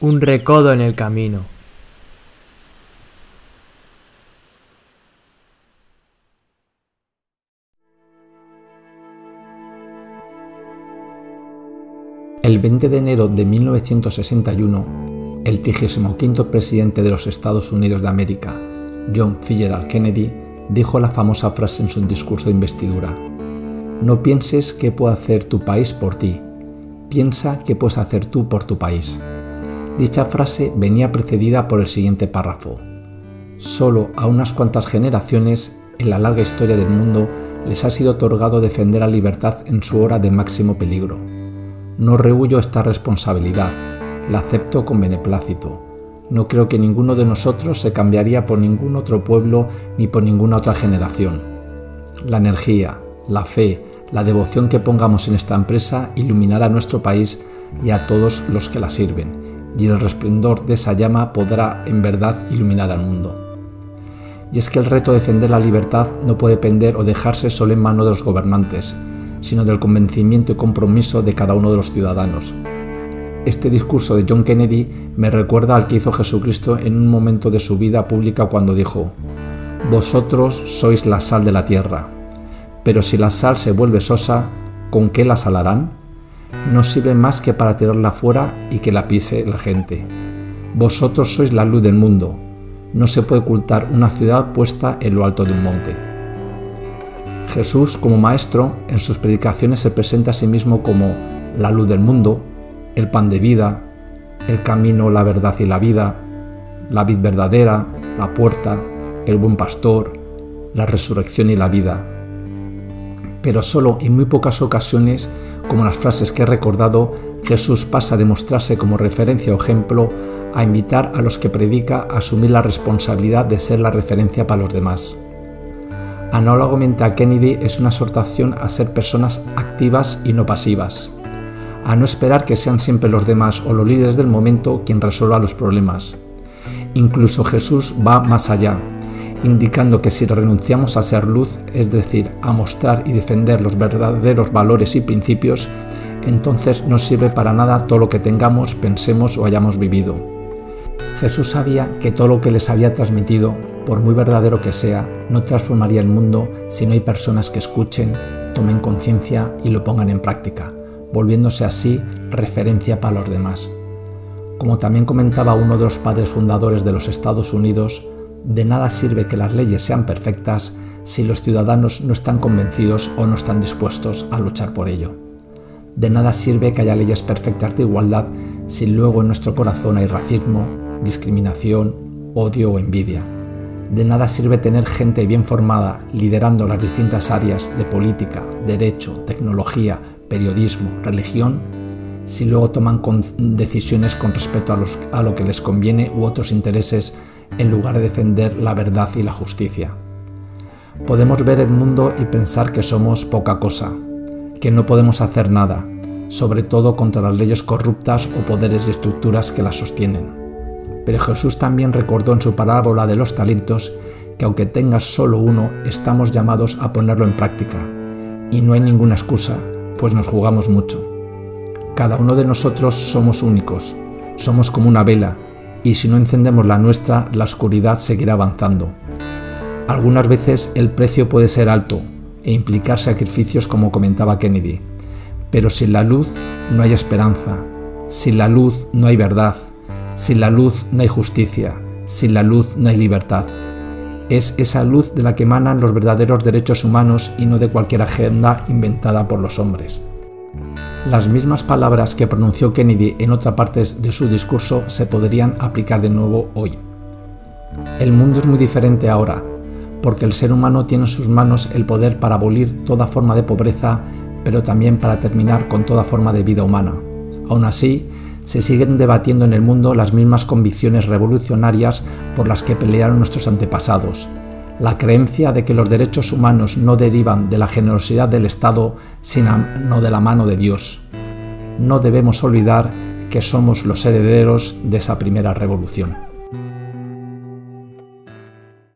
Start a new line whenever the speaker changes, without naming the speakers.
un recodo en el camino.
El 20 de enero de 1961, el 35 presidente de los Estados Unidos de América, John Fitzgerald Kennedy, dijo la famosa frase en su discurso de investidura. No pienses qué puede hacer tu país por ti, piensa qué puedes hacer tú por tu país. Dicha frase venía precedida por el siguiente párrafo. Solo a unas cuantas generaciones en la larga historia del mundo les ha sido otorgado defender la libertad en su hora de máximo peligro. No rehuyo esta responsabilidad, la acepto con beneplácito. No creo que ninguno de nosotros se cambiaría por ningún otro pueblo ni por ninguna otra generación. La energía, la fe, la devoción que pongamos en esta empresa iluminará a nuestro país y a todos los que la sirven, y el resplendor de esa llama podrá en verdad iluminar al mundo. Y es que el reto de defender la libertad no puede depender o dejarse solo en manos de los gobernantes, sino del convencimiento y compromiso de cada uno de los ciudadanos. Este discurso de John Kennedy me recuerda al que hizo Jesucristo en un momento de su vida pública cuando dijo, Vosotros sois la sal de la tierra, pero si la sal se vuelve sosa, ¿con qué la salarán? No sirve más que para tirarla fuera y que la pise la gente. Vosotros sois la luz del mundo. No se puede ocultar una ciudad puesta en lo alto de un monte. Jesús, como maestro, en sus predicaciones se presenta a sí mismo como la luz del mundo, el pan de vida, el camino, la verdad y la vida, la vid verdadera, la puerta, el buen pastor, la resurrección y la vida. Pero solo en muy pocas ocasiones, como las frases que he recordado, Jesús pasa de mostrarse como referencia o ejemplo a invitar a los que predica a asumir la responsabilidad de ser la referencia para los demás. Análogamente a Kennedy es una exhortación a ser personas activas y no pasivas, a no esperar que sean siempre los demás o los líderes del momento quien resuelva los problemas. Incluso Jesús va más allá, indicando que si renunciamos a ser luz, es decir, a mostrar y defender los verdaderos valores y principios, entonces no sirve para nada todo lo que tengamos, pensemos o hayamos vivido. Jesús sabía que todo lo que les había transmitido por muy verdadero que sea, no transformaría el mundo si no hay personas que escuchen, tomen conciencia y lo pongan en práctica, volviéndose así referencia para los demás. Como también comentaba uno de los padres fundadores de los Estados Unidos, de nada sirve que las leyes sean perfectas si los ciudadanos no están convencidos o no están dispuestos a luchar por ello. De nada sirve que haya leyes perfectas de igualdad si luego en nuestro corazón hay racismo, discriminación, odio o envidia. De nada sirve tener gente bien formada liderando las distintas áreas de política, derecho, tecnología, periodismo, religión, si luego toman decisiones con respecto a, lo que les conviene u otros intereses en lugar de defender la verdad y la justicia. Podemos ver el mundo y pensar que somos poca cosa, que no podemos hacer nada, sobre todo contra las leyes corruptas o poderes y estructuras que las sostienen. Pero Jesús también recordó en su parábola de los talentos que aunque tengas solo uno, estamos llamados a ponerlo en práctica. Y no hay ninguna excusa, pues nos jugamos mucho. Cada uno de nosotros somos únicos, somos como una vela, y si no encendemos la nuestra, la oscuridad seguirá avanzando. Algunas veces el precio puede ser alto e implicar sacrificios como comentaba Kennedy, pero sin la luz no hay esperanza, sin la luz no hay verdad, sin la luz no hay justicia, sin la luz no hay libertad. Es esa luz de la que emanan los verdaderos derechos humanos y no de cualquier agenda inventada por los hombres. Las mismas palabras que pronunció Kennedy en otra parte de su discurso se podrían aplicar de nuevo hoy. El mundo es muy diferente ahora, porque el ser humano tiene en sus manos el poder para abolir toda forma de pobreza, pero también para terminar con toda forma de vida humana. Aún así, se siguen debatiendo en el mundo las mismas convicciones revolucionarias por las que pelearon nuestros antepasados. La creencia de que los derechos humanos no derivan de la generosidad del Estado, sino de la mano de Dios. No debemos olvidar que somos los herederos de esa primera revolución.